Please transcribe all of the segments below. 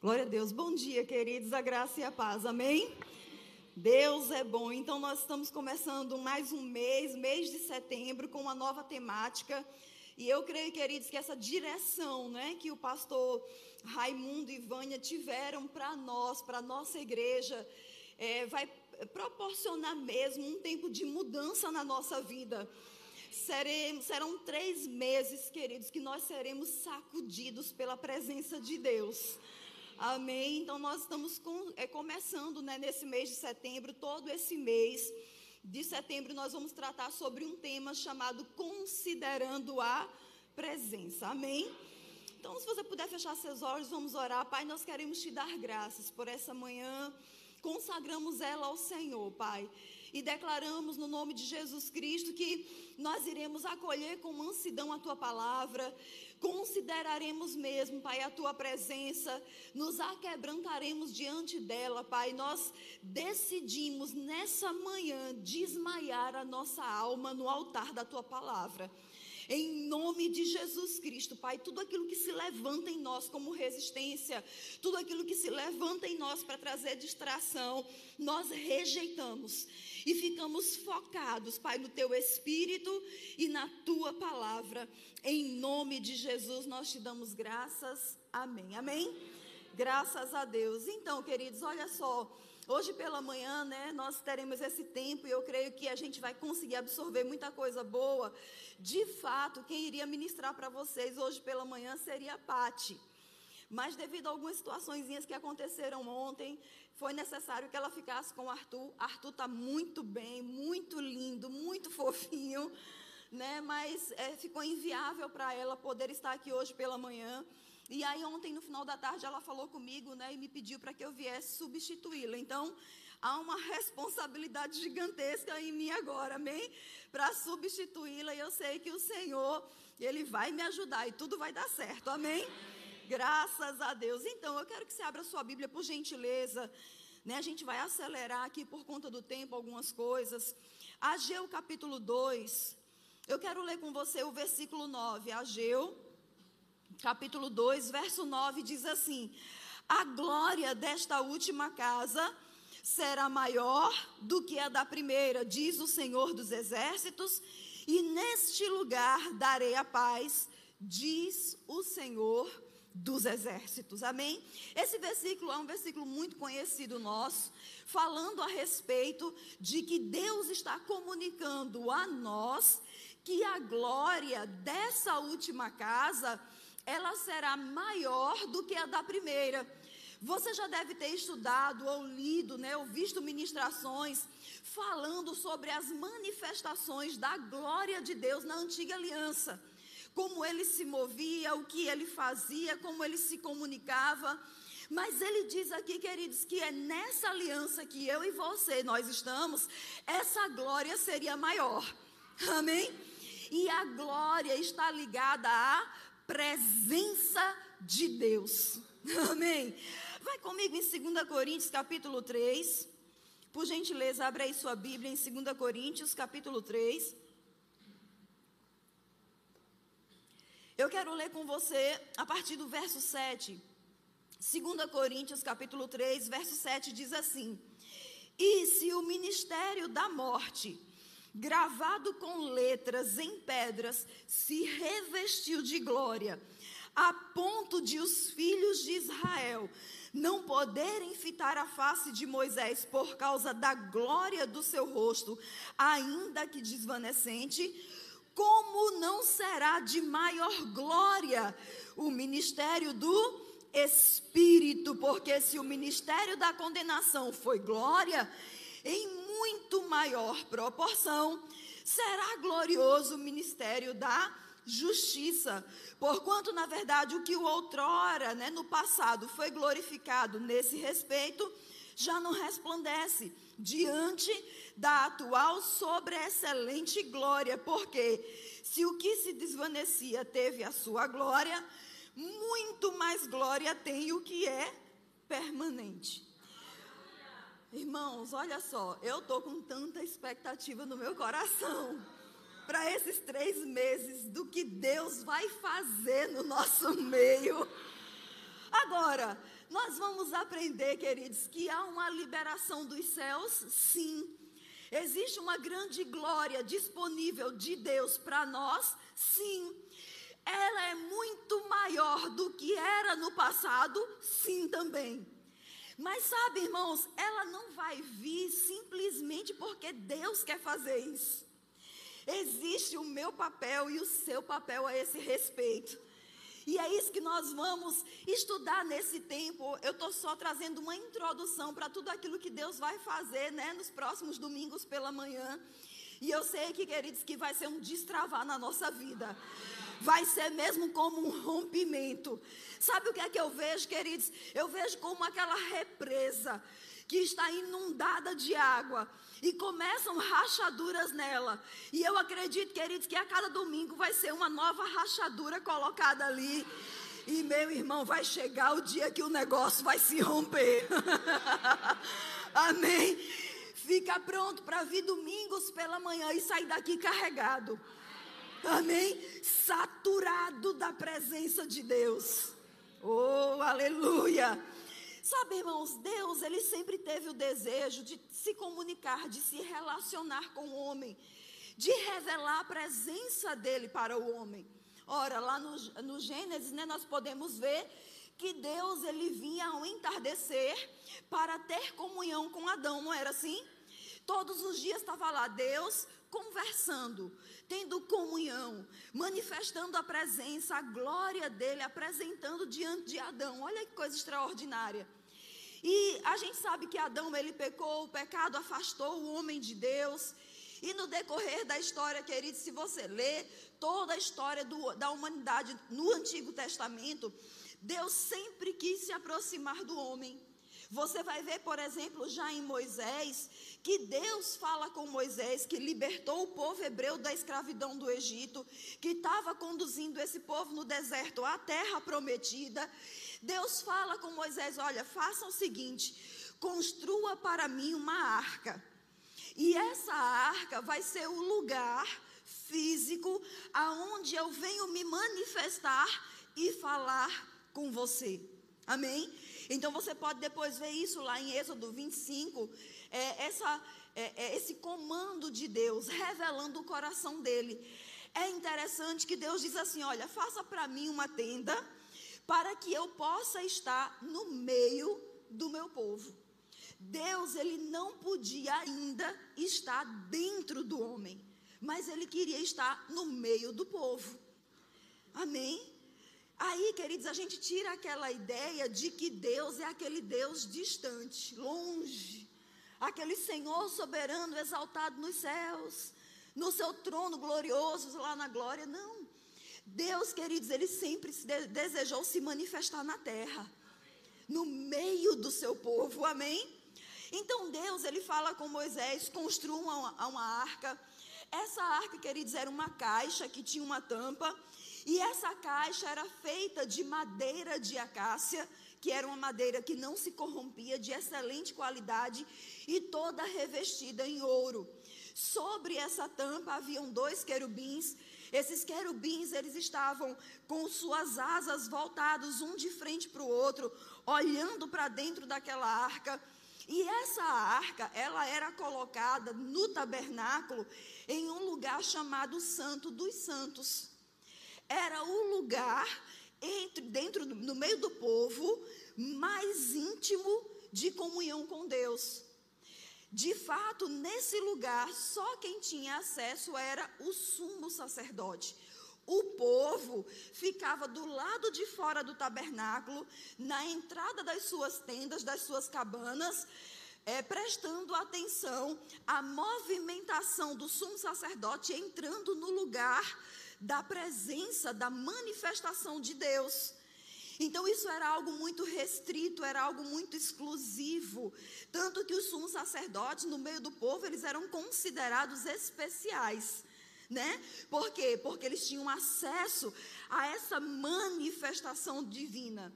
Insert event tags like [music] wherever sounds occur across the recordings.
Glória a Deus. Bom dia, queridos, a graça e a paz. Amém? Deus é bom. Então, nós estamos começando mais um mês, mês de setembro, com uma nova temática. E eu creio, queridos, que essa direção né, que o pastor Raimundo e Vânia tiveram para nós, para a nossa igreja, é, vai proporcionar mesmo um tempo de mudança na nossa vida. Seremos, serão três meses, queridos, que nós seremos sacudidos pela presença de Deus. Amém? Então, nós estamos com, é, começando né, nesse mês de setembro, todo esse mês de setembro, nós vamos tratar sobre um tema chamado Considerando a Presença. Amém? Então, se você puder fechar seus olhos, vamos orar. Pai, nós queremos te dar graças por essa manhã. Consagramos ela ao Senhor, Pai e declaramos no nome de Jesus Cristo que nós iremos acolher com mansidão a tua palavra, consideraremos mesmo, Pai, a tua presença, nos aquebrantaremos diante dela, Pai. Nós decidimos nessa manhã desmaiar a nossa alma no altar da tua palavra. Em nome de Jesus Cristo, Pai, tudo aquilo que se levanta em nós como resistência, tudo aquilo que se levanta em nós para trazer distração, nós rejeitamos e ficamos focados, Pai, no teu espírito e na tua palavra. Em nome de Jesus, nós te damos graças. Amém. Amém. Graças a Deus. Então, queridos, olha só. Hoje pela manhã, né, nós teremos esse tempo e eu creio que a gente vai conseguir absorver muita coisa boa. De fato, quem iria ministrar para vocês hoje pela manhã seria a Pati. Mas devido a algumas situações que aconteceram ontem, foi necessário que ela ficasse com o Arthur. Arthur está muito bem, muito lindo, muito [laughs] fofinho, né? Mas é, ficou inviável para ela poder estar aqui hoje pela manhã. E aí ontem no final da tarde ela falou comigo, né, e me pediu para que eu viesse substituí-la. Então, há uma [laughs] responsabilidade gigantesca em mim agora, amém? Para substituí-la, e eu sei que o Senhor, ele vai me ajudar e tudo vai dar certo. Amém? Graças a Deus. Então, eu quero que você abra sua Bíblia por gentileza. Né? A gente vai acelerar aqui por conta do tempo algumas coisas. Ageu capítulo 2. Eu quero ler com você o versículo 9. Ageu capítulo 2, verso 9 diz assim: A glória desta última casa será maior do que a da primeira, diz o Senhor dos exércitos, e neste lugar darei a paz, diz o Senhor dos exércitos. Amém? Esse versículo é um versículo muito conhecido nosso, falando a respeito de que Deus está comunicando a nós que a glória dessa última casa ela será maior do que a da primeira. Você já deve ter estudado ou lido, né, ou visto ministrações falando sobre as manifestações da glória de Deus na antiga aliança. Como ele se movia, o que ele fazia, como ele se comunicava. Mas ele diz aqui, queridos, que é nessa aliança que eu e você nós estamos, essa glória seria maior. Amém? E a glória está ligada a presença de Deus. [laughs] Amém. Vai comigo em 2 Coríntios, capítulo 3. Por gentileza, abre aí sua Bíblia em 2 Coríntios, capítulo 3. Eu quero ler com você a partir do verso 7. 2 Coríntios, capítulo 3, verso 7 diz assim: E se o ministério da morte gravado com letras em pedras, se revestiu de glória, a ponto de os filhos de Israel não poderem fitar a face de Moisés por causa da glória do seu rosto, ainda que desvanecente, como não será de maior glória o ministério do Espírito? Porque se o ministério da condenação foi glória, em muito maior proporção, será glorioso o ministério da justiça. Porquanto, na verdade, o que outrora, né, no passado, foi glorificado nesse respeito, já não resplandece diante da atual sobreexcelente glória, porque se o que se desvanecia teve a sua glória, muito mais glória tem o que é permanente. Irmãos, olha só, eu estou com tanta expectativa no meu coração para esses três meses do que Deus vai fazer no nosso meio. Agora, nós vamos aprender, queridos, que há uma liberação dos céus, sim. Existe uma grande glória disponível de Deus para nós, sim. Ela é muito maior do que era no passado, sim também. Mas sabe, irmãos, ela não vai vir simplesmente porque Deus quer fazer isso. Existe o meu papel e o seu papel a esse respeito. E é isso que nós vamos estudar nesse tempo. Eu estou só trazendo uma introdução para tudo aquilo que Deus vai fazer, né, nos próximos domingos pela manhã. E eu sei que, queridos, que vai ser um destravar na nossa vida. Vai ser mesmo como um rompimento. Sabe o que é que eu vejo, queridos? Eu vejo como aquela represa que está inundada de água e começam rachaduras nela. E eu acredito, queridos, que a cada domingo vai ser uma nova rachadura colocada ali. E meu irmão, vai chegar o dia que o negócio vai se romper. [laughs] Amém. Fica pronto para vir domingos pela manhã e sair daqui carregado. Amém? Saturado da presença de Deus. Oh, aleluia. Sabe, irmãos, Deus, ele sempre teve o desejo de se comunicar, de se relacionar com o homem, de revelar a presença dele para o homem. Ora, lá no, no Gênesis, né, nós podemos ver que Deus, ele vinha ao entardecer para ter comunhão com Adão, não era assim? Todos os dias estava lá Deus conversando, tendo comunhão, manifestando a presença, a glória dele, apresentando diante de Adão. Olha que coisa extraordinária. E a gente sabe que Adão ele pecou, o pecado afastou o homem de Deus. E no decorrer da história, querido, se você ler toda a história do, da humanidade no Antigo Testamento, Deus sempre quis se aproximar do homem. Você vai ver, por exemplo, já em Moisés, que Deus fala com Moisés, que libertou o povo hebreu da escravidão do Egito, que estava conduzindo esse povo no deserto à terra prometida. Deus fala com Moisés: olha, faça o seguinte, construa para mim uma arca. E essa arca vai ser o lugar físico aonde eu venho me manifestar e falar com você. Amém? Então você pode depois ver isso lá em Êxodo 25, é, essa, é, é, esse comando de Deus revelando o coração dele. É interessante que Deus diz assim: olha, faça para mim uma tenda para que eu possa estar no meio do meu povo. Deus, ele não podia ainda estar dentro do homem, mas ele queria estar no meio do povo. Amém? Aí, queridos, a gente tira aquela ideia de que Deus é aquele Deus distante, longe, aquele Senhor soberano exaltado nos céus, no seu trono glorioso lá na glória. Não. Deus, queridos, ele sempre desejou se manifestar na terra, no meio do seu povo, amém? Então Deus, ele fala com Moisés: construa uma, uma arca. Essa arca, queridos, era uma caixa que tinha uma tampa, e essa caixa era feita de madeira de acácia, que era uma madeira que não se corrompia, de excelente qualidade e toda revestida em ouro. Sobre essa tampa haviam dois querubins esses querubins, eles estavam com suas asas voltados um de frente para o outro, olhando para dentro daquela arca. E essa arca, ela era colocada no tabernáculo em um lugar chamado Santo dos Santos. Era o lugar entre dentro no meio do povo mais íntimo de comunhão com Deus. De fato, nesse lugar, só quem tinha acesso era o sumo sacerdote. O povo ficava do lado de fora do tabernáculo, na entrada das suas tendas, das suas cabanas, é, prestando atenção à movimentação do sumo sacerdote entrando no lugar da presença, da manifestação de Deus. Então isso era algo muito restrito, era algo muito exclusivo, tanto que os sumos sacerdotes no meio do povo, eles eram considerados especiais. Né? Por quê? Porque eles tinham acesso a essa manifestação divina.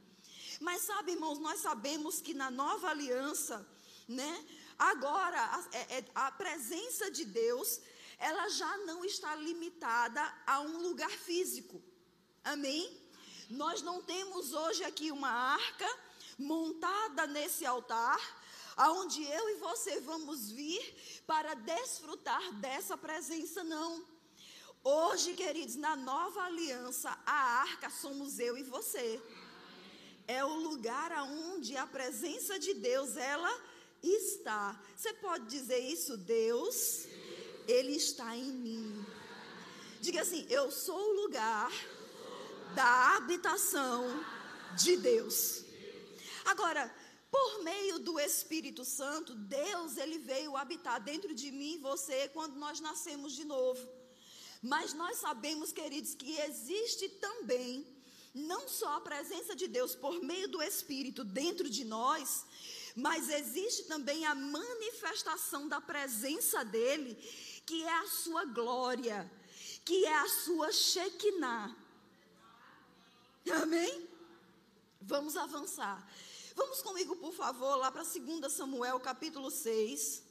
Mas sabe, irmãos, nós sabemos que na nova aliança, né? Agora a, é, é, a presença de Deus, ela já não está limitada a um lugar físico. Amém? Nós não temos hoje aqui uma arca, montada nesse altar, aonde eu e você vamos vir para desfrutar dessa presença, não. Hoje, queridos, na nova aliança, a arca somos eu e você. É o lugar aonde a presença de Deus ela está. Você pode dizer isso, Deus, ele está em mim. Diga assim: eu sou o lugar da habitação de Deus. Agora, por meio do Espírito Santo, Deus ele veio habitar dentro de mim e você quando nós nascemos de novo. Mas nós sabemos, queridos, que existe também não só a presença de Deus por meio do Espírito dentro de nós, mas existe também a manifestação da presença dele, que é a sua glória, que é a sua Shekinah. Amém? Vamos avançar. Vamos comigo, por favor, lá para 2 Samuel, capítulo 6.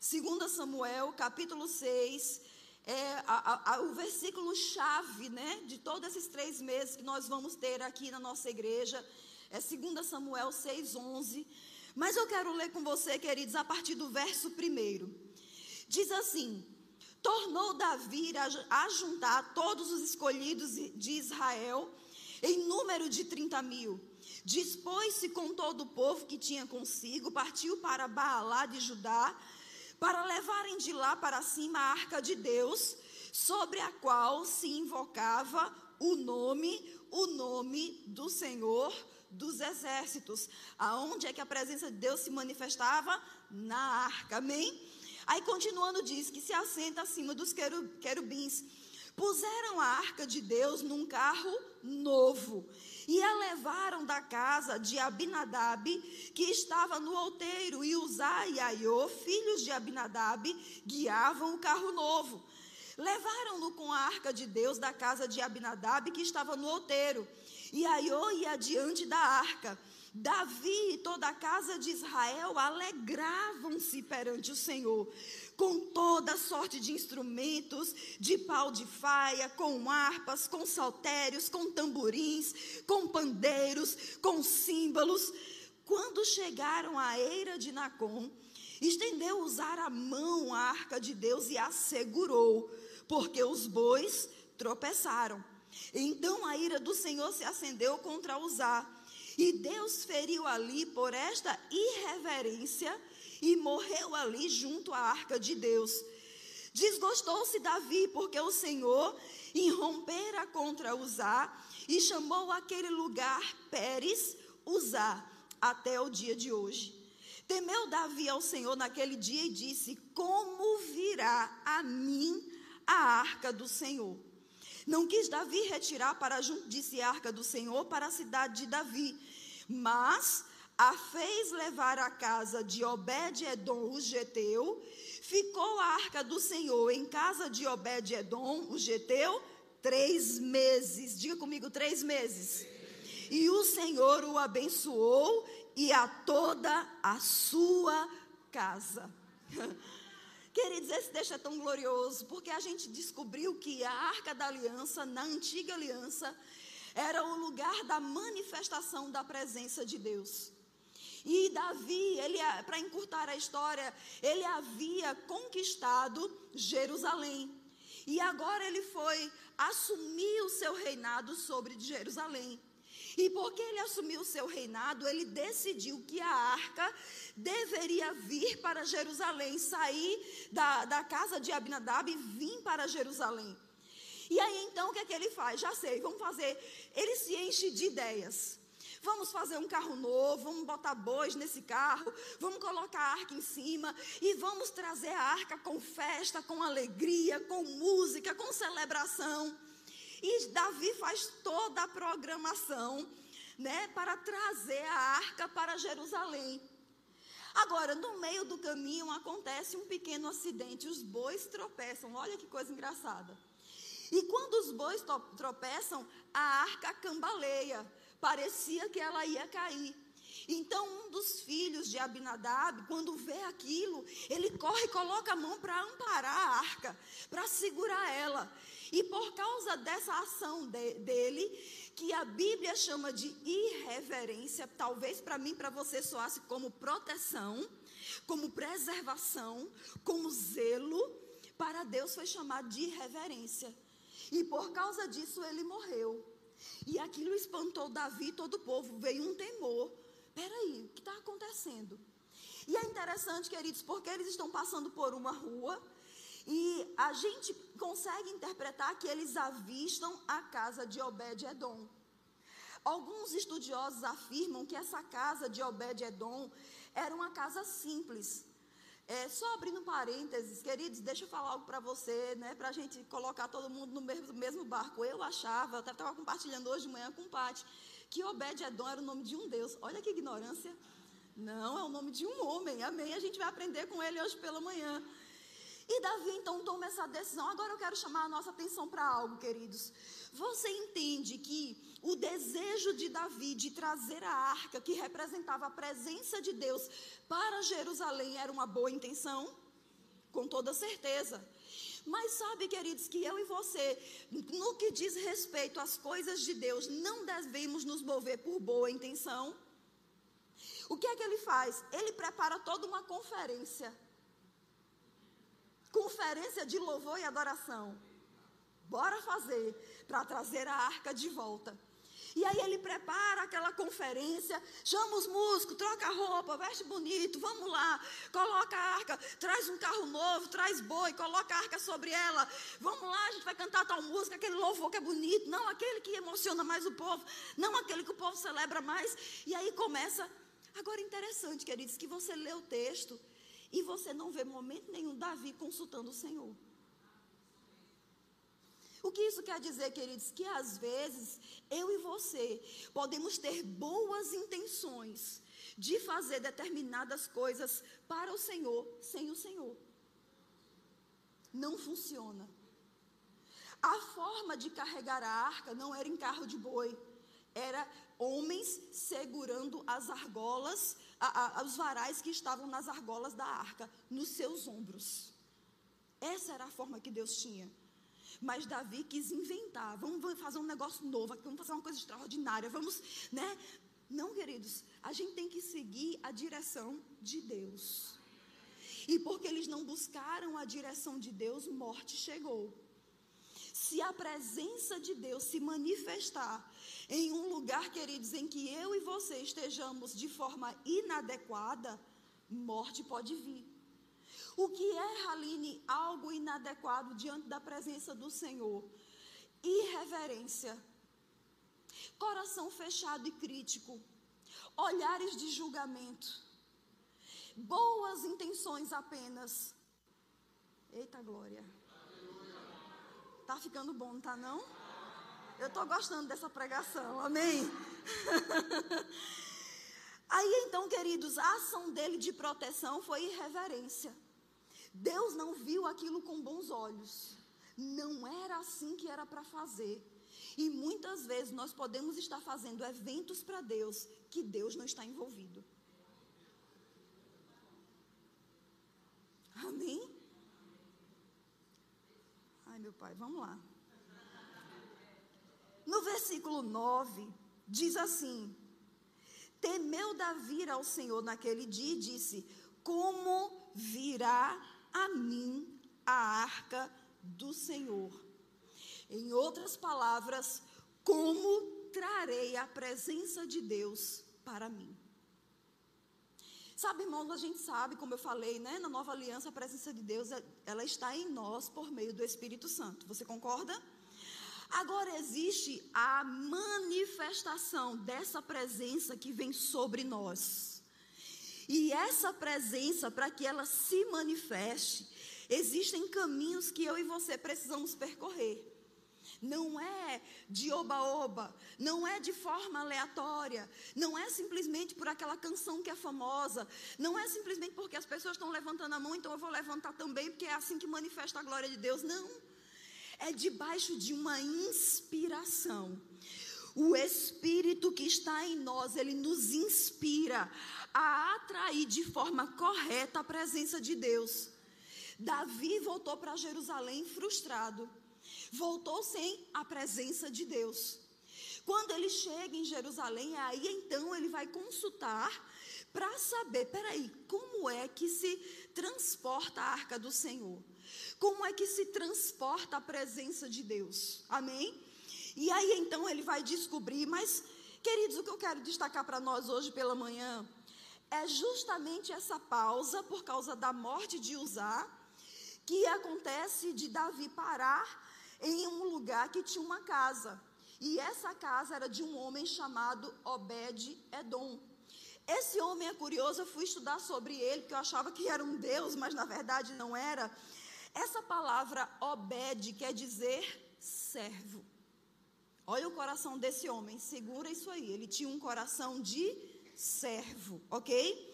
2 Samuel, capítulo 6, é a, a, o versículo chave, né, de todos esses três meses que nós vamos ter aqui na nossa igreja, é 2 Samuel 6, 11. Mas eu quero ler com você, queridos, a partir do verso 1. Diz assim: Tornou Davi a, juntar todos os escolhidos de Israel, em número de 30 mil Dispôs-se com todo o povo que tinha consigo, partiu para Baalá de Judá, para levarem de lá para cima a arca de Deus, sobre a qual se invocava o nome, o nome do Senhor dos exércitos. Aonde é que a presença de Deus se manifestava? Na arca, amém? Aí continuando diz que se assenta acima dos querubins. Puseram a arca de Deus num carro novo e a levaram da casa de Abinadab, que estava no outeiro, e Uzá e Aiô, filhos de Abinadab, guiavam o carro novo. Levaram-no com a arca de Deus da casa de Abinadab, que estava no outeiro, e Aiô ia diante da arca. Davi e toda a casa de Israel alegravam-se perante o Senhor, com toda sorte de instrumentos, de pau de faia, com harpas, com saltérios, com tamborins, com pandeiros, com símbolos. Quando chegaram à eira de Nacon, estendeu usar a mão à arca de Deus e a segurou, porque os bois tropeçaram. Então a ira do Senhor se acendeu contra Uzá, e Deus feriu ali por esta irreverência e morreu ali junto à arca de Deus. Desgostou-se Davi, porque o Senhor irrompera contra Uzá e chamou aquele lugar Pérez Uzá até o dia de hoje. Temeu Davi ao Senhor naquele dia e disse: Como virá a mim a arca do Senhor? Não quis Davi retirar para si a arca do Senhor para a cidade de Davi, mas a fez levar à casa de Obed-Edom, o geteu. Ficou a arca do Senhor em casa de Obed-Edom, o geteu, três meses. Diga comigo, três meses. E o Senhor o abençoou e a toda a sua casa. [laughs] Queridos, esse deixa tão glorioso, porque a gente descobriu que a arca da aliança, na antiga aliança, era o lugar da manifestação da presença de Deus. E Davi, ele para encurtar a história, ele havia conquistado Jerusalém. E agora ele foi assumir o seu reinado sobre Jerusalém. E porque ele assumiu o seu reinado, ele decidiu que a arca deveria vir para Jerusalém, sair da, da casa de Abinadab e vir para Jerusalém. E aí então o que é que ele faz? Já sei, vamos fazer. Ele se enche de ideias. Vamos fazer um carro novo, vamos botar bois nesse carro, vamos colocar a arca em cima e vamos trazer a arca com festa, com alegria, com música, com celebração. E Davi faz toda a programação, né, para trazer a arca para Jerusalém. Agora, no meio do caminho acontece um pequeno acidente, os bois tropeçam. Olha que coisa engraçada. E quando os bois tropeçam, a arca cambaleia parecia que ela ia cair. Então, um dos filhos de Abinadab, quando vê aquilo, ele corre e coloca a mão para amparar a arca, para segurar ela. E por causa dessa ação de, dele, que a Bíblia chama de irreverência, talvez para mim, para você soasse como proteção, como preservação, como zelo, para Deus foi chamado de irreverência. E por causa disso ele morreu. E aquilo espantou Davi e todo o povo. Veio um temor. Peraí, o que está acontecendo? E é interessante, queridos, porque eles estão passando por uma rua e a gente consegue interpretar que eles avistam a casa de Obed-Edom. Alguns estudiosos afirmam que essa casa de Obed-Edom era uma casa simples. É, só abrindo parênteses, queridos, deixa eu falar algo para você, né, para a gente colocar todo mundo no mesmo, mesmo barco. Eu achava, estava compartilhando hoje de manhã com o Pati, que Obed-Edom era o nome de um Deus. Olha que ignorância. Não, é o nome de um homem, amém. A gente vai aprender com ele hoje pela manhã. E Davi então toma essa decisão. Agora eu quero chamar a nossa atenção para algo, queridos. Você entende que o desejo de Davi de trazer a arca, que representava a presença de Deus, para Jerusalém era uma boa intenção? Com toda certeza. Mas sabe, queridos, que eu e você, no que diz respeito às coisas de Deus, não devemos nos mover por boa intenção? O que é que ele faz? Ele prepara toda uma conferência conferência de louvor e adoração. Bora fazer para trazer a arca de volta. E aí ele prepara aquela conferência, chama os músicos, troca a roupa, veste bonito, vamos lá, coloca a arca, traz um carro novo, traz boi, coloca a arca sobre ela. Vamos lá, a gente vai cantar tal música, aquele louvor que é bonito, não aquele que emociona mais o povo, não aquele que o povo celebra mais. E aí começa. Agora interessante, queridos, que você lê o texto e você não vê momento nenhum Davi consultando o Senhor. O que isso quer dizer, queridos? Que às vezes eu e você podemos ter boas intenções de fazer determinadas coisas para o Senhor sem o Senhor. Não funciona. A forma de carregar a arca não era em carro de boi, era homens segurando as argolas os varais que estavam nas argolas da arca, nos seus ombros. Essa era a forma que Deus tinha. Mas Davi quis inventar, vamos fazer um negócio novo, vamos fazer uma coisa extraordinária, vamos, né? Não, queridos, a gente tem que seguir a direção de Deus. E porque eles não buscaram a direção de Deus, morte chegou. Se a presença de Deus se manifestar em um lugar, queridos, em que eu e você estejamos de forma inadequada, morte pode vir. O que é, Haline, algo inadequado diante da presença do Senhor? Irreverência, coração fechado e crítico, olhares de julgamento, boas intenções apenas. Eita glória. Tá ficando bom, não tá não? Eu estou gostando dessa pregação, amém? [laughs] Aí então, queridos, a ação dele de proteção foi irreverência. Deus não viu aquilo com bons olhos. Não era assim que era para fazer. E muitas vezes nós podemos estar fazendo eventos para Deus que Deus não está envolvido. Amém? Ai, meu pai, vamos lá. No versículo 9, diz assim: Temeu Davi ao Senhor naquele dia e disse: Como virá a mim a arca do Senhor? Em outras palavras, como trarei a presença de Deus para mim? Sabe, irmãos, a gente sabe, como eu falei, né, na nova aliança, a presença de Deus, ela está em nós por meio do Espírito Santo. Você concorda? Agora existe a manifestação dessa presença que vem sobre nós. E essa presença, para que ela se manifeste, existem caminhos que eu e você precisamos percorrer. Não é de oba-oba, não é de forma aleatória, não é simplesmente por aquela canção que é famosa, não é simplesmente porque as pessoas estão levantando a mão, então eu vou levantar também, porque é assim que manifesta a glória de Deus. Não é debaixo de uma inspiração. O Espírito que está em nós, ele nos inspira a atrair de forma correta a presença de Deus. Davi voltou para Jerusalém frustrado, voltou sem a presença de Deus. Quando ele chega em Jerusalém, aí então ele vai consultar para saber, peraí, como é que se transporta a arca do Senhor? Como é que se transporta a presença de Deus? Amém? E aí então ele vai descobrir, mas queridos, o que eu quero destacar para nós hoje pela manhã é justamente essa pausa por causa da morte de Uzá, que acontece de Davi parar em um lugar que tinha uma casa. E essa casa era de um homem chamado Obed-Edom. Esse homem é curioso, eu fui estudar sobre ele, porque eu achava que era um Deus, mas na verdade não era. Essa palavra Obed quer dizer servo. Olha o coração desse homem, segura isso aí. Ele tinha um coração de servo, ok?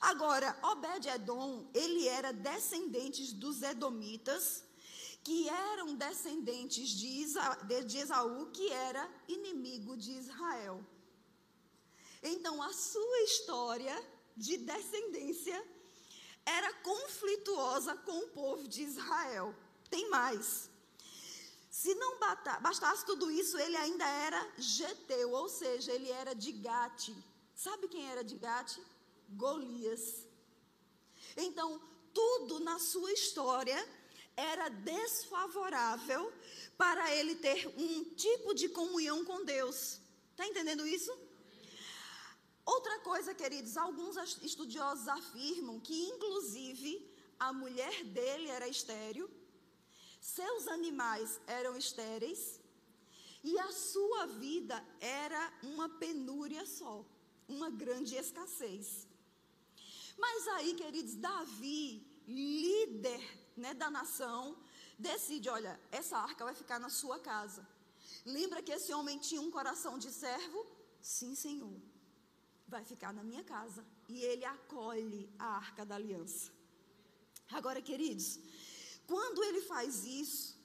Agora, Obed-Edom, ele era descendente dos Edomitas, que eram descendentes de, Isa, de Esaú, que era inimigo de Israel. Então, a sua história de descendência era conflituosa com o povo de Israel. Tem mais. Se não bastasse tudo isso, ele ainda era geteu, ou seja, ele era de Gate. Sabe quem era de Gate? Golias. Então, tudo na sua história era desfavorável para ele ter um tipo de comunhão com Deus. Está entendendo isso? Outra coisa, queridos, alguns estudiosos afirmam que, inclusive, a mulher dele era estéril, seus animais eram estéreis e a sua vida era uma penúria só, uma grande escassez. Mas aí, queridos, Davi, líder né, da nação, decide: olha, essa arca vai ficar na sua casa. Lembra que esse homem tinha um coração de servo? Sim, Senhor vai ficar na minha casa. E ele acolhe a arca da aliança. Agora, queridos, quando ele faz isso,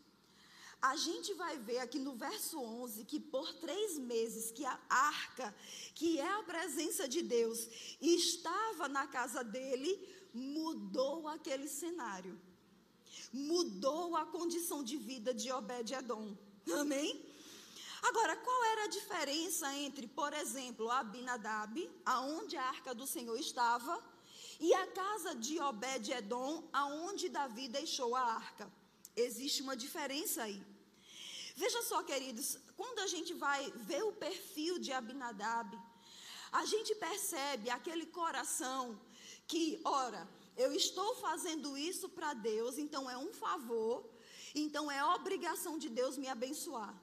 a gente vai ver aqui no verso 11 que por três meses que a arca, que é a presença de Deus, estava na casa dele, mudou aquele cenário. Mudou a condição de vida de Obed-Edom. Amém? Agora, qual era a diferença entre, por exemplo, Abinadab, aonde a arca do Senhor estava, e a casa de Obed-Edom, aonde Davi deixou a arca? Existe uma diferença aí. Veja só, queridos, quando a gente vai ver o perfil de Abinadab, a gente percebe aquele coração que, ora, eu estou fazendo isso para Deus, então é um favor, então é obrigação de Deus me abençoar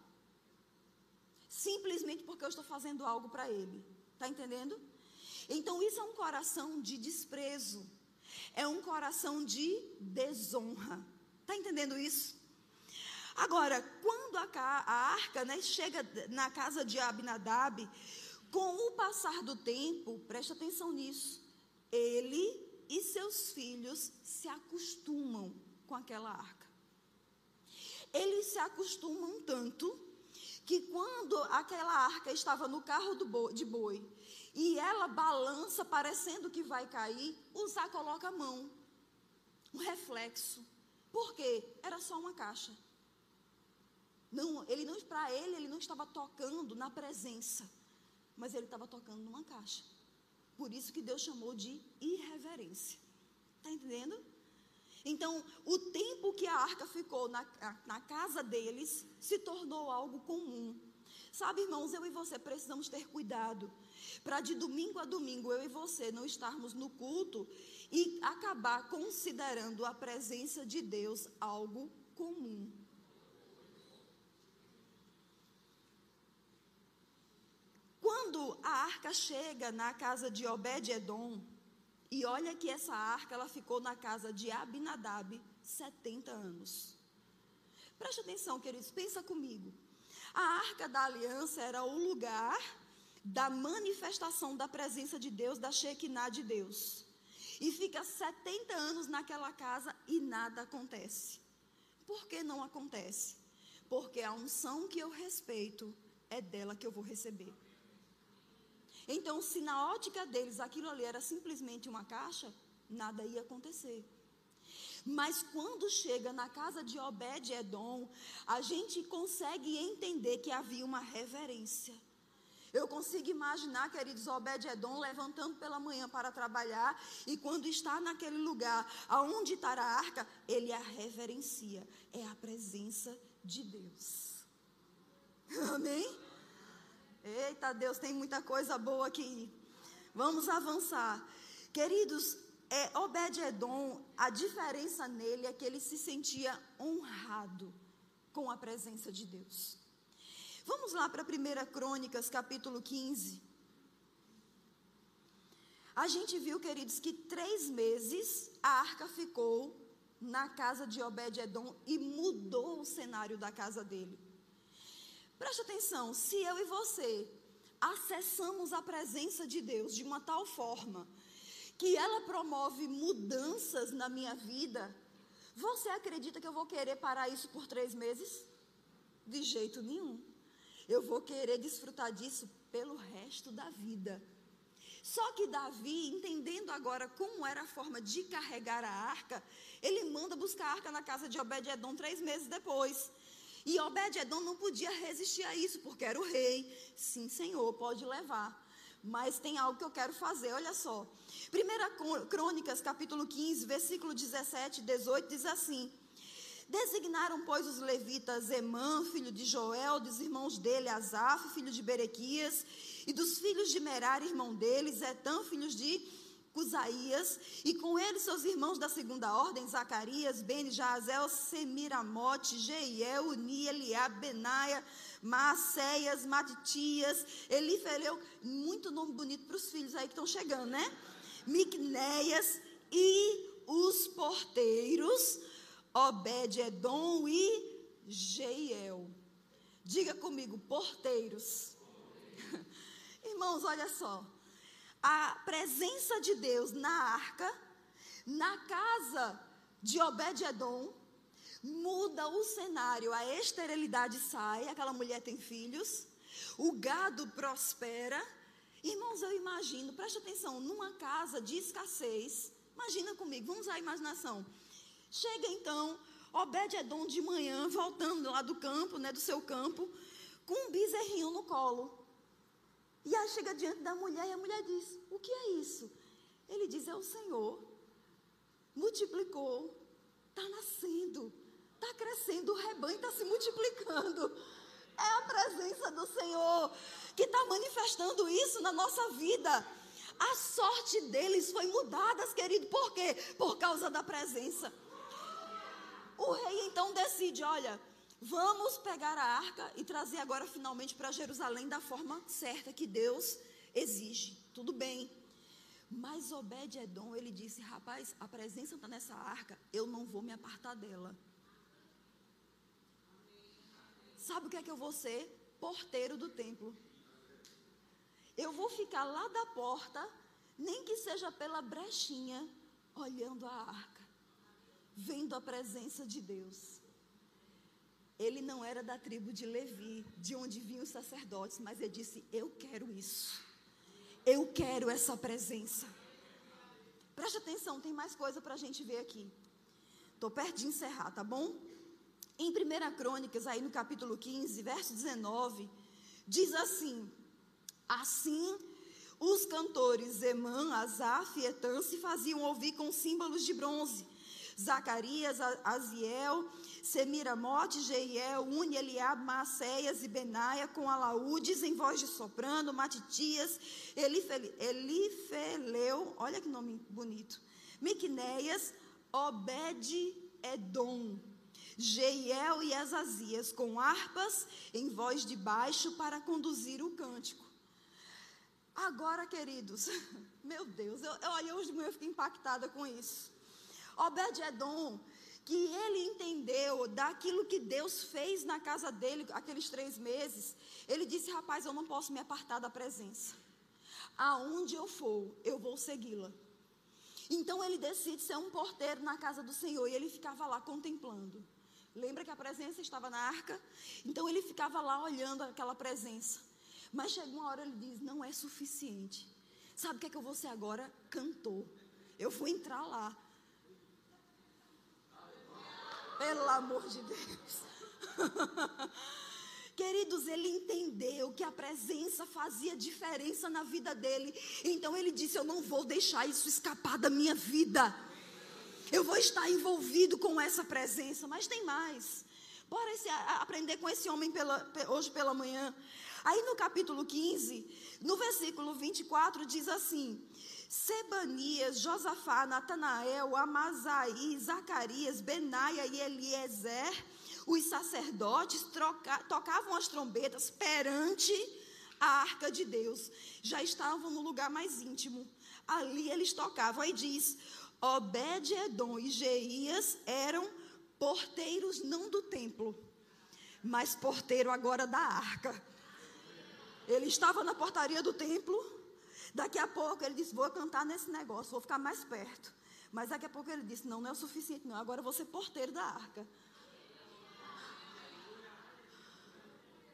simplesmente porque eu estou fazendo algo para ele. Está entendendo? Então, isso é um coração de desprezo, é um coração de desonra. Está entendendo isso? Agora, quando a, a arca né, chega na casa de Abinadab, com o passar do tempo, preste atenção nisso, ele e seus filhos se acostumam com aquela arca. Eles se acostumam tanto que quando aquela arca estava no carro boi, de boi e ela balança parecendo que vai cair, Uzá coloca a mão. Um reflexo. Por quê? Era só uma caixa. Não, ele não para ele ele não estava tocando na presença, mas ele estava tocando numa caixa. Por isso que Deus chamou de irreverência. Está entendendo? Então, o tempo que a arca ficou na, na casa deles se tornou algo comum. Sabe, irmãos, eu e você precisamos ter cuidado para de domingo a domingo eu e você não estarmos no culto e acabar considerando a presença de Deus algo comum. Quando a arca chega na casa de Obed-Edom, e olha que essa arca ela ficou na casa de Abinadab 70 anos. Preste atenção, queridos, pensa comigo. A arca da aliança era o lugar da manifestação da presença de Deus, da Shekinah de Deus. E fica 70 anos naquela casa e nada acontece. Por que não acontece? Porque a unção que eu respeito é dela que eu vou receber. Então, se na ótica deles aquilo ali era simplesmente uma caixa, nada ia acontecer. Mas quando chega na casa de Obed-Edom, a gente consegue entender que havia uma reverência. Eu consigo imaginar, queridos, Obed-Edom levantando pela manhã para trabalhar e quando está naquele lugar aonde está a arca, ele a reverencia. É a presença de Deus. [laughs] Amém? Eita, Deus, tem muita coisa boa aqui. Vamos avançar. Queridos, é, Obed-Edom, a diferença nele é que ele se sentia honrado com a presença de Deus. Vamos lá para 1 Crônicas, capítulo 15. A gente viu, queridos, que três meses a arca ficou na casa de Obed-Edom e mudou o cenário da casa dele. Preste atenção, se eu e você acessamos a presença de Deus de uma tal forma que ela promove mudanças na minha vida, você acredita que eu vou querer parar isso por três meses? De jeito nenhum eu vou querer desfrutar disso pelo resto da vida. Só que Davi, entendendo agora como era a forma de carregar a arca, ele manda buscar a arca na casa de Obed-Edom três meses depois. E Obed-Edom não podia resistir a isso, porque era o rei. Sim, senhor, pode levar. Mas tem algo que eu quero fazer, olha só. Primeira Crônicas, capítulo 15, versículo 17 e 18, diz assim: Designaram, pois, os levitas Emã, filho de Joel, dos irmãos dele, Asaf, filho de Berequias, e dos filhos de Merar, irmão deles, Etã, filhos de Cusaías, e com eles seus irmãos da segunda ordem, Zacarias, Beni, Jazel, Semiramote, Jeiel, Uni, Eliab, Benaia, Maacéias, Matitias, Elifeleu, muito nome bonito para os filhos aí que estão chegando, né? Micnéias e os porteiros, Obed-Edom e Jeiel. Diga comigo, porteiros. [laughs] Irmãos, olha só. A presença de Deus na arca, na casa de Obed-Edom, muda o cenário. A esterilidade sai, aquela mulher tem filhos, o gado prospera. Irmãos, eu imagino, preste atenção, numa casa de escassez, imagina comigo, vamos à imaginação. Chega então Obed-Edom de manhã, voltando lá do campo, né, do seu campo, com um bezerrinho no colo. E aí chega diante da mulher e a mulher diz: O que é isso? Ele diz: É o Senhor. Multiplicou, está nascendo, está crescendo, o rebanho está se multiplicando. É a presença do Senhor que está manifestando isso na nossa vida. A sorte deles foi mudada, querido. Por quê? Por causa da presença. O rei então decide: olha, vamos pegar a arca e trazer agora finalmente para Jerusalém da forma certa que Deus exige. Tudo bem. Mas Obed-Edom, ele disse: rapaz, a presença está nessa arca, eu não vou me apartar dela. Sabe o que é que eu vou ser? Porteiro do templo. Eu vou ficar lá da porta, nem que seja pela brechinha, olhando a arca vendo a presença de Deus. Ele não era da tribo de Levi, de onde vinham os sacerdotes, mas ele disse: Eu quero isso. Eu quero essa presença. Preste atenção, tem mais coisa para a gente ver aqui. Estou perto de encerrar, tá bom? Em 1 Crônicas, aí no capítulo 15, verso 19, diz assim: Assim os cantores Emã, Asaf e Etan se faziam ouvir com símbolos de bronze Zacarias, Aziel, Semiramote, Jeiel, Uni, Eliab, Maacéias e Benaia, com alaúdes em voz de soprano, Matitias, Elifeleu, olha que nome bonito, Miqunéias, Obed, Edom, Jeiel e Azazias, com harpas em voz de baixo para conduzir o cântico. Agora, queridos, [laughs] meu Deus, eu, eu, hoje de manhã eu fiquei impactada com isso. Obed-Edom, que ele entendeu daquilo que Deus fez na casa dele aqueles três meses, ele disse: Rapaz, eu não posso me apartar da presença. Aonde eu for, eu vou segui-la. Então ele decide ser um porteiro na casa do Senhor e ele ficava lá contemplando. Lembra que a presença estava na arca? Então ele ficava lá olhando aquela presença. Mas chegou uma hora ele diz: Não é suficiente. Sabe o que é que eu vou ser agora? Cantor. Eu vou entrar lá Pelo amor de Deus. [laughs] Queridos, ele entendeu que a presença fazia diferença na vida dele. Então ele disse: Eu não vou deixar isso escapar da minha vida. Eu vou estar envolvido com essa presença. Mas tem mais. Bora esse, aprender com esse homem pela, hoje pela manhã. Aí no capítulo 15, no versículo 24, diz assim: Sebanias, Josafá, Natanael, Amazaí, Zacarias, Benaia e Eliezer, os sacerdotes troca, tocavam as trombetas perante a arca de Deus. Já estavam no lugar mais íntimo. Ali eles tocavam. Aí diz: Obed-Edom e Jeías eram porteiros não do templo, mas porteiro agora da arca. Ele estava na portaria do templo. Daqui a pouco ele disse: Vou cantar nesse negócio, vou ficar mais perto. Mas daqui a pouco ele disse: Não, não é o suficiente, não. Agora eu vou ser porteiro da arca.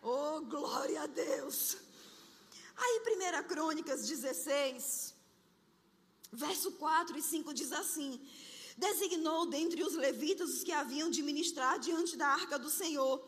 Oh, glória a Deus. Aí, 1 Crônicas 16, verso 4 e 5 diz assim: Designou dentre os levitas os que haviam de ministrar diante da arca do Senhor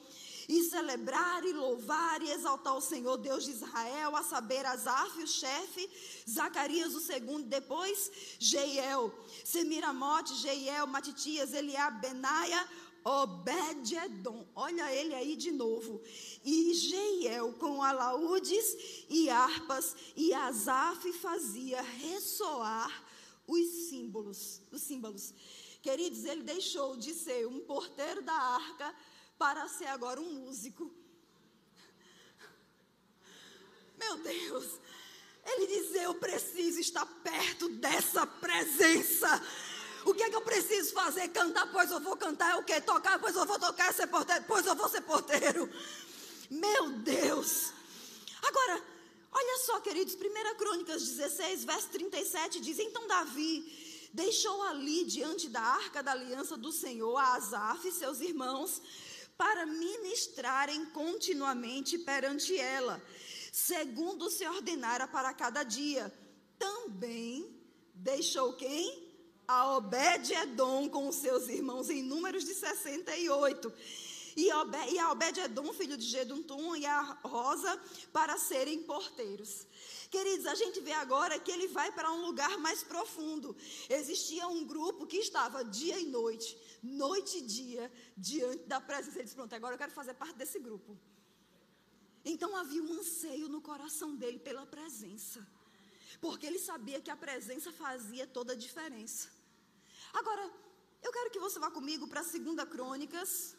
e celebrar e louvar e exaltar o Senhor Deus de Israel, a saber, Asaf, o chefe, Zacarias, o segundo, depois Jeiel, Semiramote, Jeiel, Matitias, Eliab, Benaia, Obed-Edom, olha ele aí de novo, e Jeiel com alaúdes e harpas, e Asaf fazia ressoar os símbolos, os símbolos. Queridos, ele deixou de ser um porteiro da arca para ser agora um músico. Meu Deus, ele diz: Eu preciso estar perto dessa presença. O que é que eu preciso fazer? Cantar, pois eu vou cantar. É o que? Tocar, pois eu vou tocar. Ser porteiro, pois eu vou ser porteiro. Meu Deus. Agora, olha só, queridos, 1 Crônicas 16, verso 37 diz: Então Davi deixou ali diante da arca da aliança do Senhor a Asaf e seus irmãos para ministrarem continuamente perante ela, segundo se ordenara para cada dia. Também deixou quem? A Obed-Edom com os seus irmãos em números de 68. E, a Obed-Edom, filho de Geduntum, e a Rosa, para serem porteiros. Queridos, a gente vê agora que ele vai para um lugar mais profundo. Existia um grupo que estava dia e noite noite e dia, diante da presença. Ele disse: Pronto, agora eu quero fazer parte desse grupo. Então havia um anseio no coração dele pela presença, porque ele sabia que a presença fazia toda a diferença. Agora, eu quero que você vá comigo para 2 Crônicas.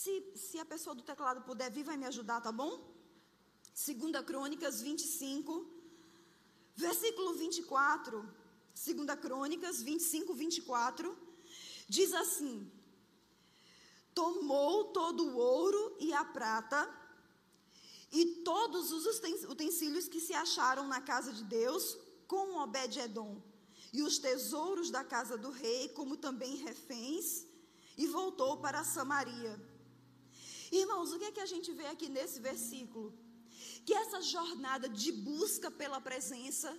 Se, se a pessoa do teclado puder vir, vai me ajudar, tá bom? 2 Crônicas 25, versículo 24. 2 Crônicas 25, 24. Diz assim: Tomou todo o ouro e a prata e todos os utensílios que se acharam na casa de Deus com Obed-Edom e os tesouros da casa do rei, como também reféns, e voltou para Samaria. Irmãos, o que é que a gente vê aqui nesse versículo? Que essa jornada de busca pela presença,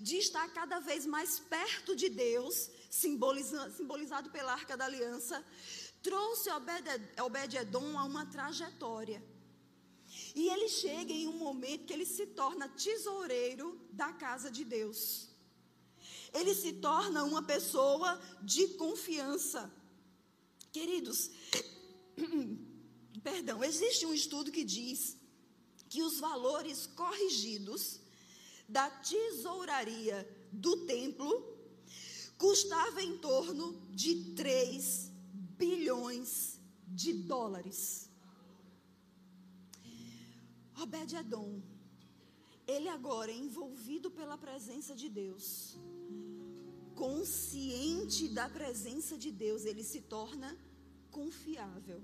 de estar cada vez mais perto de Deus, simbolizado pela Arca da Aliança, trouxe Obed-Edom a uma trajetória. E ele chega em um momento que ele se torna tesoureiro da casa de Deus. Ele se torna uma pessoa de confiança. Queridos, [clears throat] perdão, existe um estudo que diz que os valores corrigidos da tesouraria do templo custava em torno de 3 bilhões de dólares. Obed-Edom, ele agora é envolvido pela presença de Deus, consciente da presença de Deus, ele se torna confiável.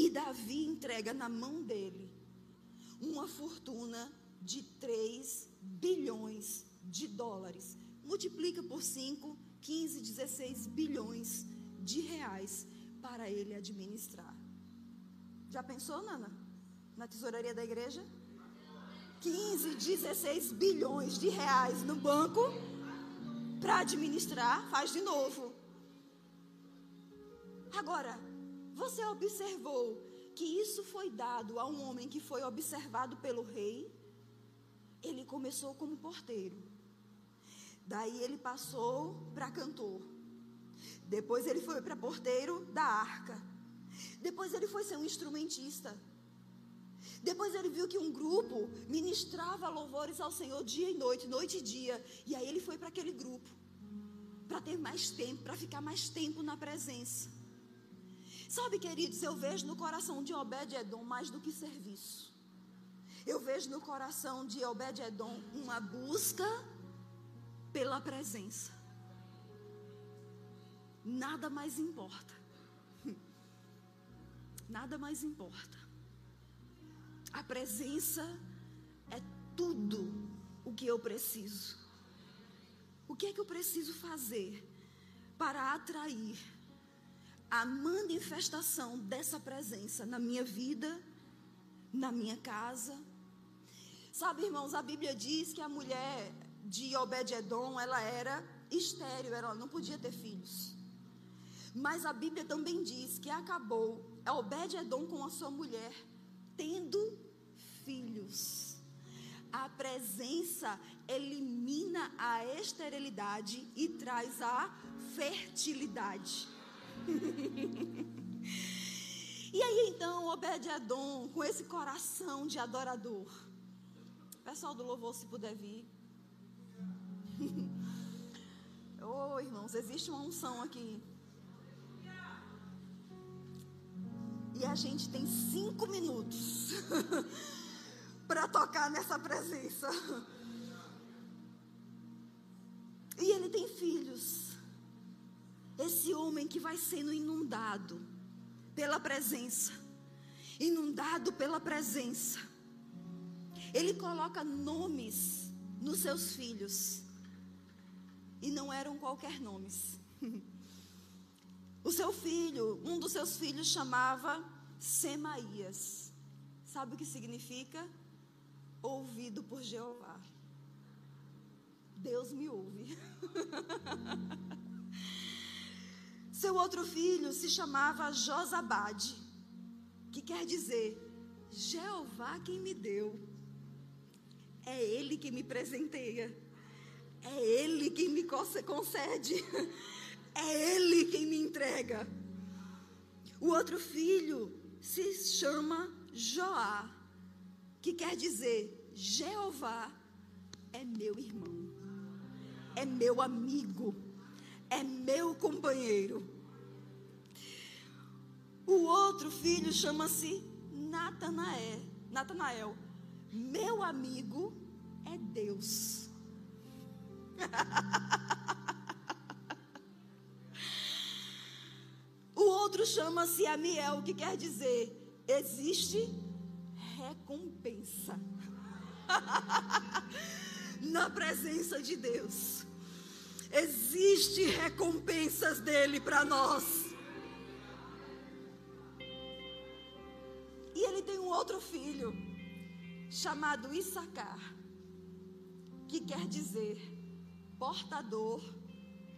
E Davi entrega na mão dele uma fortuna de 3 bilhões de dólares multiplica por 5, 15, 16 bilhões de reais para ele administrar. Já pensou, Nana? Na tesouraria da igreja? 15, 16 bilhões de reais no banco para administrar, faz de novo. Agora, você observou que isso foi dado a um homem que foi observado pelo rei? Ele começou como porteiro. Daí ele passou para cantor. Depois ele foi para porteiro da arca. Depois ele foi ser um instrumentista. Depois ele viu que um grupo ministrava louvores ao Senhor dia e noite, noite e dia. E aí ele foi para aquele grupo. Para ter mais tempo, para ficar mais tempo na presença. Sabe, queridos, eu vejo no coração de Obed-Edom mais do que serviço. Eu vejo no coração de Obed-Edom uma busca pela presença. Nada mais importa. [laughs] Nada mais importa. A presença é tudo o que eu preciso. O que é que eu preciso fazer para atrair a manifestação dessa presença na minha vida, na minha casa? Sabe, irmãos, a Bíblia diz que a mulher de Obed-Edom, ela era estéril, ela não podia ter filhos. Mas a Bíblia também diz que acabou Obed-Edom com a sua mulher tendo filhos. A presença elimina a esterilidade e traz a fertilidade. [laughs] e aí então, Obed-Edom, com esse coração de adorador, pessoal do louvor, se puder vir. [laughs] oh, irmãos, existe uma unção aqui. E a gente tem cinco minutos [laughs] para tocar nessa presença. E ele tem filhos. Esse homem que vai sendo inundado pela presença, inundado pela presença. Ele coloca nomes nos seus filhos. E não eram qualquer nomes. [laughs] O seu filho, um dos seus filhos chamava Semaías. Sabe o que significa? Ouvido por Jeová. Deus me ouve. [laughs] Seu outro filho se chamava Josabade, que quer dizer Jeová quem me deu. É Ele quem me presenteia. É Ele quem me concede. [laughs] É Ele quem me entrega. O outro filho se chama Joá, que quer dizer Jeová é meu irmão, é meu amigo, é meu companheiro. O outro filho chama-se Natanael, Natanael. Meu amigo é Deus. [laughs] O outro chama-se Amiel, que quer dizer existe recompensa [laughs] na presença de Deus. Existe recompensas dele para nós. E ele tem um outro filho chamado Issacar, que quer dizer portador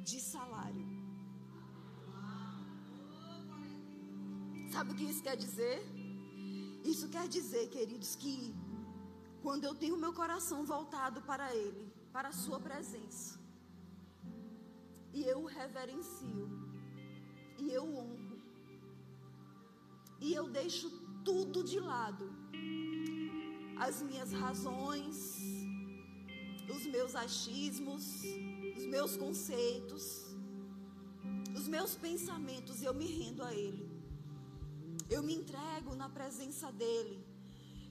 de salário. Sabe o que isso quer dizer? Isso quer dizer, queridos, que quando eu tenho meu coração voltado para Ele, para a Sua presença, e eu o reverencio, e eu o honro, e eu deixo tudo de lado, as minhas razões, os meus achismos, os meus conceitos, os meus pensamentos, eu me rendo a Ele. Eu me entrego na presença dEle.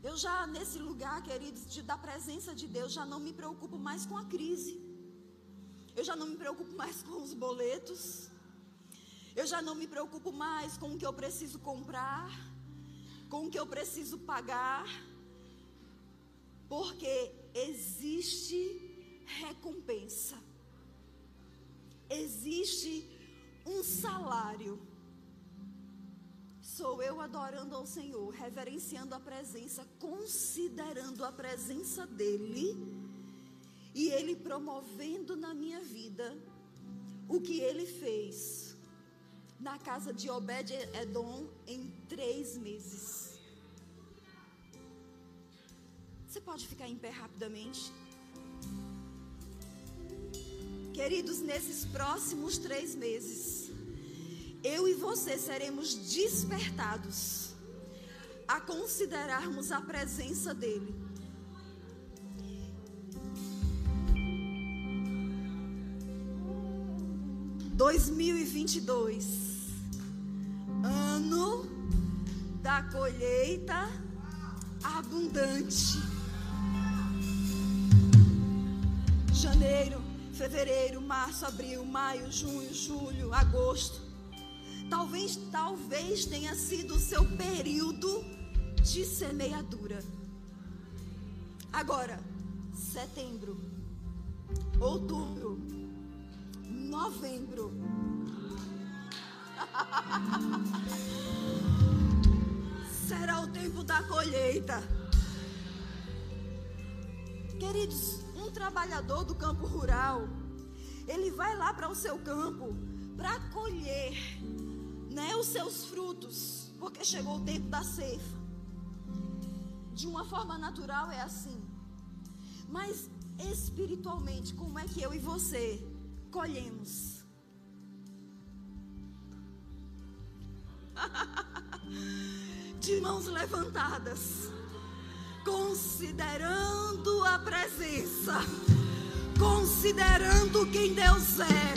Eu já, nesse lugar, queridos, de, da presença de Deus, já não me preocupo mais com a crise. Eu já não me preocupo mais com os boletos. Eu já não me preocupo mais com o que eu preciso comprar, com o que eu preciso pagar. Porque existe recompensa. Existe um salário Sou eu adorando ao Senhor, reverenciando a presença, considerando a presença dEle e Ele promovendo na minha vida o que Ele fez na casa de Obed-Edom em três meses. Você pode ficar em pé rapidamente? Queridos, nesses próximos três meses, eu e você seremos despertados a considerarmos a presença dEle. Dois mil e vinte e dois, ano da colheita abundante. Janeiro, fevereiro, março, abril, maio, junho, julho, agosto. Talvez, talvez tenha sido o seu período de semeadura. Agora, setembro, outubro, novembro. [laughs] Será o tempo da colheita. Queridos, um trabalhador do campo rural, ele vai lá para o seu campo para colher né, os seus frutos, porque chegou o tempo da ceifa. De uma forma natural é assim. Mas espiritualmente, como é que eu e você colhemos? [laughs] De mãos levantadas, considerando a presença, considerando quem Deus é,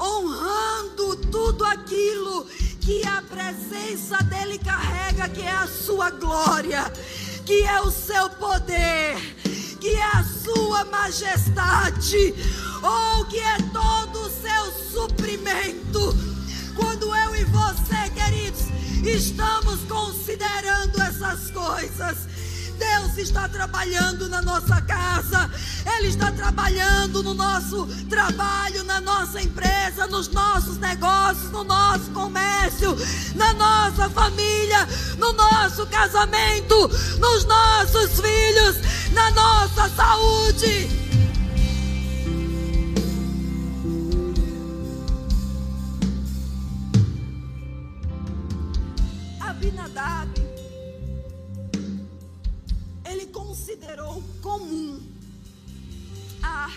honrando tudo aquilo que a presença dele carrega, que é a sua glória que é o seu poder, que é a sua majestade, ou que é todo o seu suprimento. Quando eu e você, queridos, estamos considerando essas coisas, Deus está trabalhando na nossa casa, Ele está trabalhando no nosso trabalho, na nossa empresa, nos nossos negócios, no nosso comércio, na nossa família, no nosso casamento, nos nossos filhos, na nossa saúde.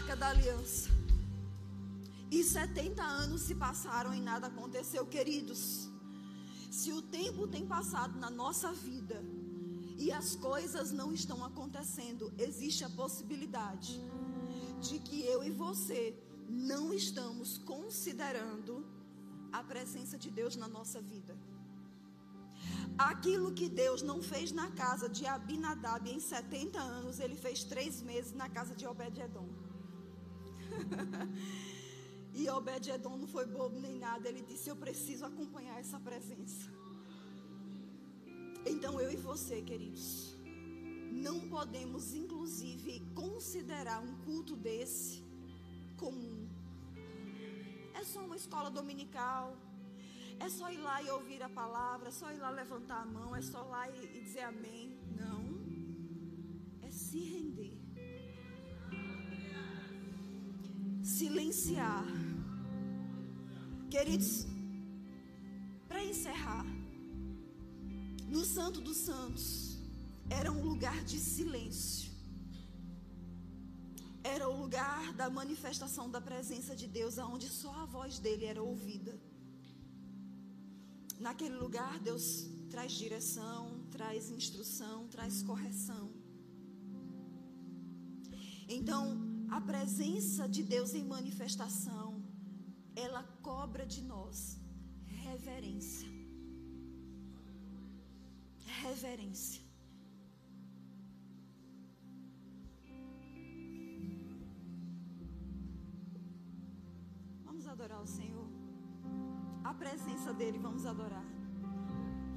Arca da aliança. E 70 anos se passaram e nada aconteceu, queridos. Se o tempo tem passado na nossa vida e as coisas não estão acontecendo, existe a possibilidade de que eu e você não estamos considerando a presença de Deus na nossa vida. Aquilo que Deus não fez na casa de Abinadab em 70 anos, ele fez três meses na casa de Obed-Edom. [laughs] e Obed-Edom não foi bobo nem nada, ele disse: Eu preciso acompanhar essa presença. Então eu e você, queridos, não podemos, inclusive, considerar um culto desse comum. É só uma escola dominical é só ir lá e ouvir a palavra, é só ir lá levantar a mão, é só lá e, e dizer amém. Não. É se render. Silenciar. Queridos, para encerrar, no Santo dos Santos era um lugar de silêncio. Era o lugar da manifestação da presença de Deus, aonde só a voz dele era ouvida. Naquele lugar, Deus traz direção, traz instrução, traz correção. Então, a presença de Deus em manifestação, ela cobra de nós reverência. Reverência. Vamos adorar o Senhor a presença dele, vamos adorar.